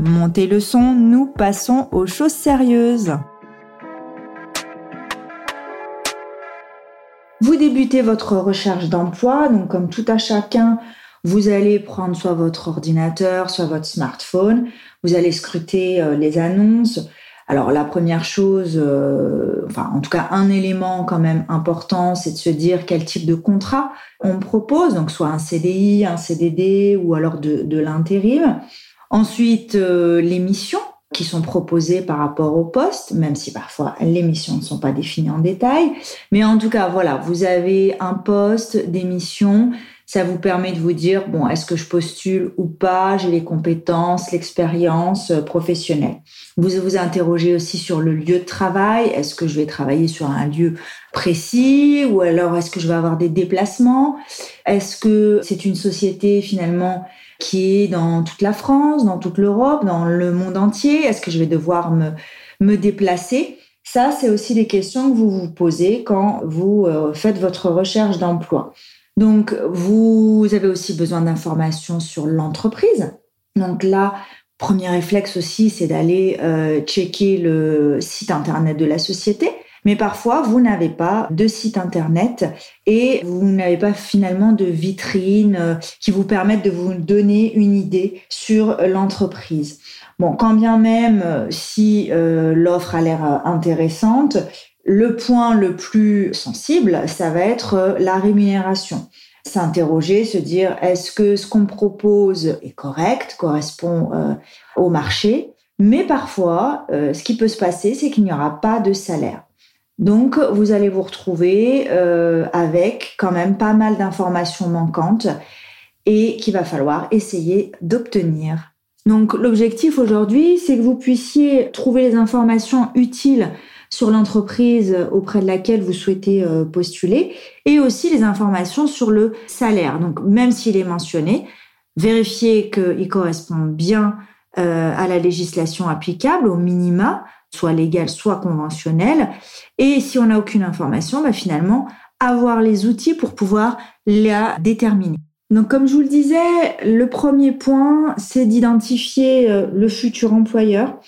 Montez le son, nous passons aux choses sérieuses. Vous débutez votre recherche d'emploi, donc comme tout à chacun, vous allez prendre soit votre ordinateur, soit votre smartphone, vous allez scruter euh, les annonces. Alors la première chose, euh, en tout cas un élément quand même important, c'est de se dire quel type de contrat on propose, donc soit un CDI, un CDD ou alors de l'intérim. Ensuite, euh, les missions qui sont proposées par rapport au poste, même si parfois les missions ne sont pas définies en détail. Mais en tout cas, voilà, vous avez un poste, des missions. Ça vous permet de vous dire, bon, est-ce que je postule ou pas? J'ai les compétences, l'expérience euh, professionnelle. Vous vous interrogez aussi sur le lieu de travail. Est-ce que je vais travailler sur un lieu précis? Ou alors est-ce que je vais avoir des déplacements? Est-ce que c'est une société finalement qui est dans toute la France, dans toute l'Europe, dans le monde entier Est-ce que je vais devoir me, me déplacer? Ça, c'est aussi des questions que vous vous posez quand vous euh, faites votre recherche d'emploi. Donc, vous avez aussi besoin d'informations sur l'entreprise. Donc là, premier réflexe aussi, c'est d'aller euh, checker le site internet de la société. Mais parfois, vous n'avez pas de site internet et vous n'avez pas finalement de vitrine euh, qui vous permettent de vous donner une idée sur l'entreprise. Bon, quand bien même euh, si euh, l'offre a l'air intéressante, le point le plus sensible, ça va être la rémunération. S'interroger, se dire est-ce que ce qu'on propose est correct, correspond au marché? Mais parfois, ce qui peut se passer, c'est qu'il n'y aura pas de salaire. Donc, vous allez vous retrouver euh, avec quand même pas mal d'informations manquantes et qu'il va falloir essayer d'obtenir. Donc, l'objectif aujourd'hui, c'est que vous puissiez trouver les informations utiles sur l'entreprise auprès de laquelle vous souhaitez euh, postuler et aussi les informations sur le salaire. Donc, même s'il est mentionné, vérifiez qu'il correspond bien euh, à la législation applicable, au minima, soit légale, soit conventionnelle. Et si on n'a aucune information, bah finalement, avoir les outils pour pouvoir la déterminer. Donc, comme je vous le disais, le premier point, c'est d'identifier euh, le futur employeur.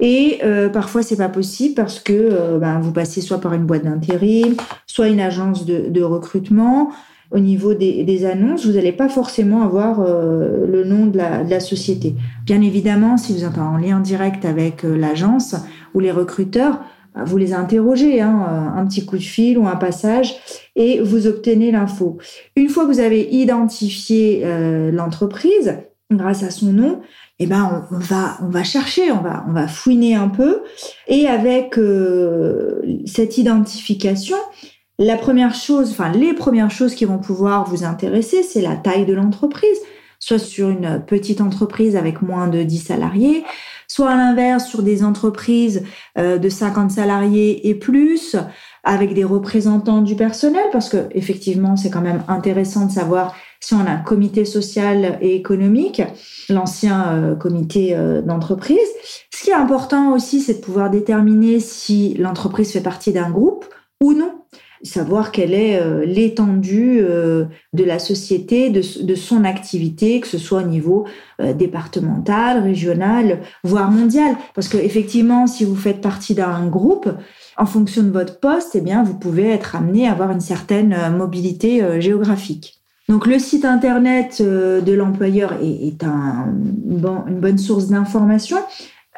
Et euh, parfois, c'est pas possible parce que euh, bah, vous passez soit par une boîte d'intérim, soit une agence de, de recrutement. Au niveau des, des annonces, vous n'allez pas forcément avoir le nom de la, de la, société. Bien évidemment, si vous êtes en lien direct avec l'agence, ou les recruteurs, bah, vous les interrogez, hein, euh, un petit coup de fil ou un passage, et vous obtenez l'info. Une fois que vous avez identifié euh, l'entreprise, grâce à son nom, eh ben on, va on va chercher, on va on va fouiner un peu, et avec euh, cette identification, la première chose, enfin les premières choses qui vont pouvoir vous intéresser, c'est la taille de l'entreprise, soit sur une petite entreprise avec moins de 10 salariés, soit à l'inverse sur des entreprises euh, de 50 salariés et plus, avec des représentants du personnel, parce que effectivement, c'est quand même intéressant de savoir si on a un comité social et économique, l'ancien euh, comité euh, d'entreprise. Ce qui est important aussi, c'est de pouvoir déterminer si l'entreprise fait partie d'un groupe ou non savoir quelle est euh, l'étendue euh, de la société, de, son activité, que ce soit au niveau euh, départemental, régional, voire mondial. Parce que effectivement, si vous faites partie d'un groupe, en fonction de votre poste, eh bien, vous pouvez être amené à avoir une certaine mobilité géographique. Donc le site internet de l'employeur est, un, une bonne source d'information.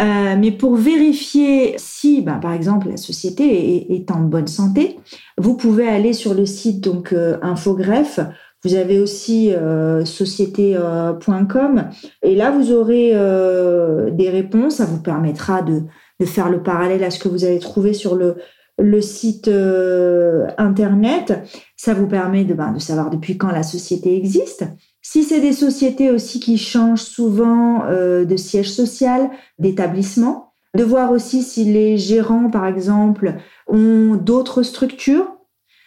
Euh, mais pour vérifier si, ben, par exemple, la société est, en bonne santé, vous pouvez aller sur le site donc euh, Infogreffe. Vous avez aussi euh, société.com et là vous aurez des réponses. Ça vous permettra de, faire le parallèle à ce que vous avez trouvé sur le, site internet. Ça vous permet de, ben, de savoir depuis quand la société existe. Si c'est des sociétés aussi qui changent souvent euh, de siège social, d'établissement, de voir aussi si les gérants, par exemple, ont d'autres structures.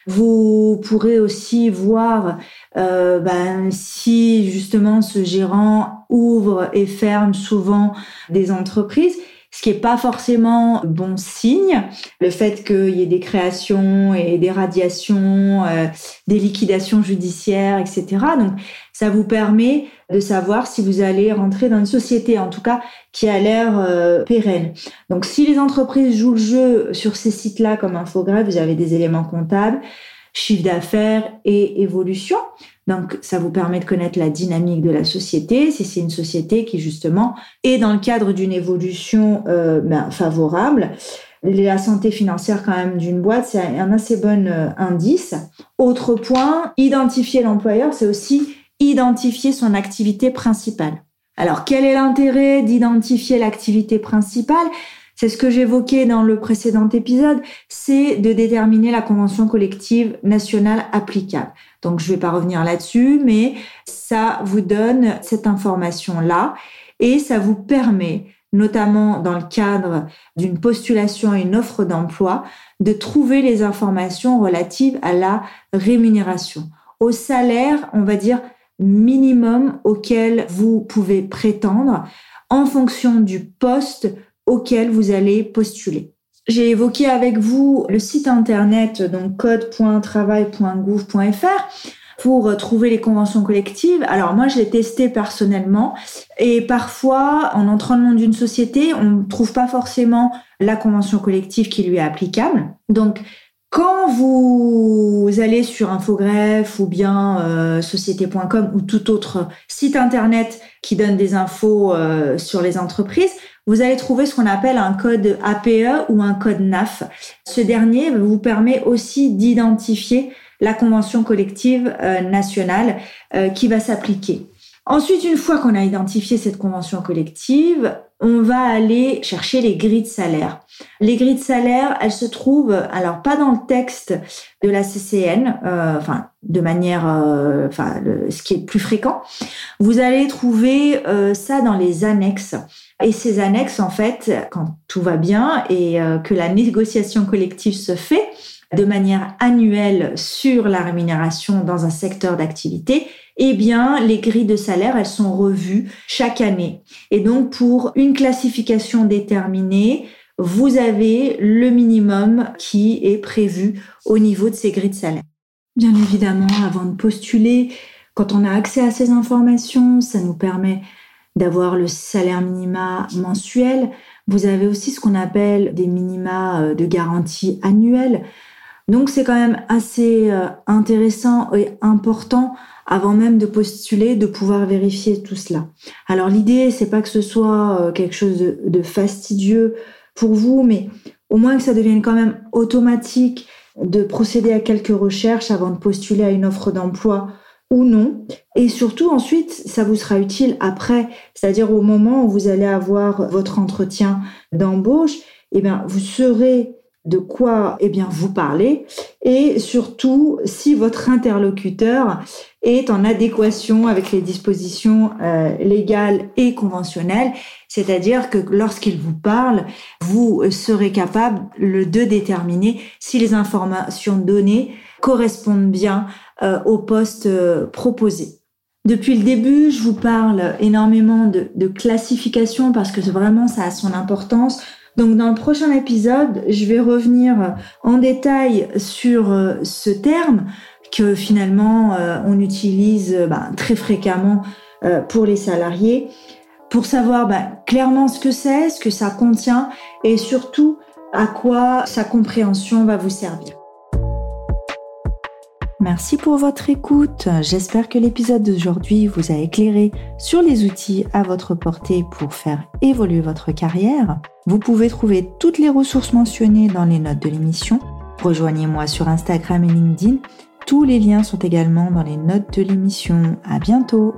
Vous pourrez aussi voir euh, ben, si justement ce gérant ouvre et ferme souvent des entreprises ce qui n'est pas forcément bon signe. Le fait qu'il y ait des créations et des radiations, euh, des liquidations judiciaires, etc. Donc, ça vous permet de savoir si vous allez rentrer dans une société, en tout cas, qui a l'air euh, pérenne. Donc, si les entreprises jouent le jeu sur ces sites-là comme Infograph, vous avez des éléments comptables, chiffre d'affaires et évolution. Donc, ça vous permet de connaître la dynamique de la société, si c'est une société qui, justement, est dans le cadre d'une évolution euh, ben, favorable. La santé financière, quand même, d'une boîte, c'est un assez bon euh, indice. Autre point, identifier l'employeur, c'est aussi identifier son activité principale. Alors, quel est l'intérêt d'identifier l'activité principale? C'est ce que j'évoquais dans le précédent épisode, c'est de déterminer la convention collective nationale applicable. Donc je ne vais pas revenir là-dessus, mais ça vous donne cette information-là et ça vous permet, notamment dans le cadre d'une postulation à une offre d'emploi, de trouver les informations relatives à la rémunération, au salaire, on va dire, minimum auquel vous pouvez prétendre en fonction du poste auquel vous allez postuler. J'ai évoqué avec vous le site internet donc code.travail.gouv.fr pour trouver les conventions collectives. Alors moi, je l'ai testé personnellement et parfois, en entrant le nom d'une société, on ne trouve pas forcément la convention collective qui lui est applicable. Donc, quand vous allez sur Infogreffe ou bien euh, société.com ou tout autre site internet qui donne des infos euh, sur les entreprises, vous allez trouver ce qu'on appelle un code APE ou un code NAF. Ce dernier vous permet aussi d'identifier la convention collective euh, nationale euh, qui va s'appliquer. Ensuite, une fois qu'on a identifié cette convention collective, on va aller chercher les grilles de salaire. Les grilles de salaire, elles se trouvent, alors pas dans le texte de la CCN, euh, enfin de manière, enfin ce qui est plus fréquent. Vous allez trouver ça dans les annexes. Et ces annexes, en fait, quand tout va bien et euh, que la négociation collective se fait de manière annuelle sur la rémunération dans un secteur d'activité, eh bien, les grilles de salaire, elles sont revues chaque année. Et donc, pour une classification déterminée, vous avez le minimum qui est prévu au niveau de ces grilles de salaire. Bien évidemment, avant de postuler, quand on a accès à ces informations, ça nous permet d'avoir le salaire minima mensuel. Vous avez aussi ce qu'on appelle des minima euh, de garantie annuelle. Donc c'est quand même assez euh, intéressant et important avant même de postuler de pouvoir vérifier tout cela. Alors l'idée c'est pas que ce soit euh, quelque chose de, fastidieux pour vous, mais au moins que ça devienne quand même automatique de procéder à quelques recherches avant de postuler à une offre d'emploi non. Et surtout, ensuite, ça vous sera utile après, c'est-à-dire au moment où vous allez avoir votre entretien d'embauche, eh bien, vous saurez de quoi eh bien, vous parler et surtout si votre interlocuteur est en adéquation avec les dispositions euh, légales et conventionnelles, c'est-à-dire que lorsqu'il vous parle, vous serez capable de déterminer si les informations données correspondent bien au poste euh, proposé. Depuis le début, je vous parle énormément de, de classification parce que vraiment ça a son importance. Donc dans le prochain épisode, je vais revenir en détail sur euh, ce terme que finalement on utilise ben, très fréquemment pour les salariés pour savoir ben, clairement ce que c'est, ce que ça contient et surtout à quoi sa compréhension va vous servir. Merci pour votre écoute. J'espère que l'épisode d'aujourd'hui vous a éclairé sur les outils à votre portée pour faire évoluer votre carrière. Vous pouvez trouver toutes les ressources mentionnées dans les notes de l'émission. Rejoignez-moi sur Instagram et LinkedIn. Tous les liens sont également dans les notes de l'émission. À bientôt!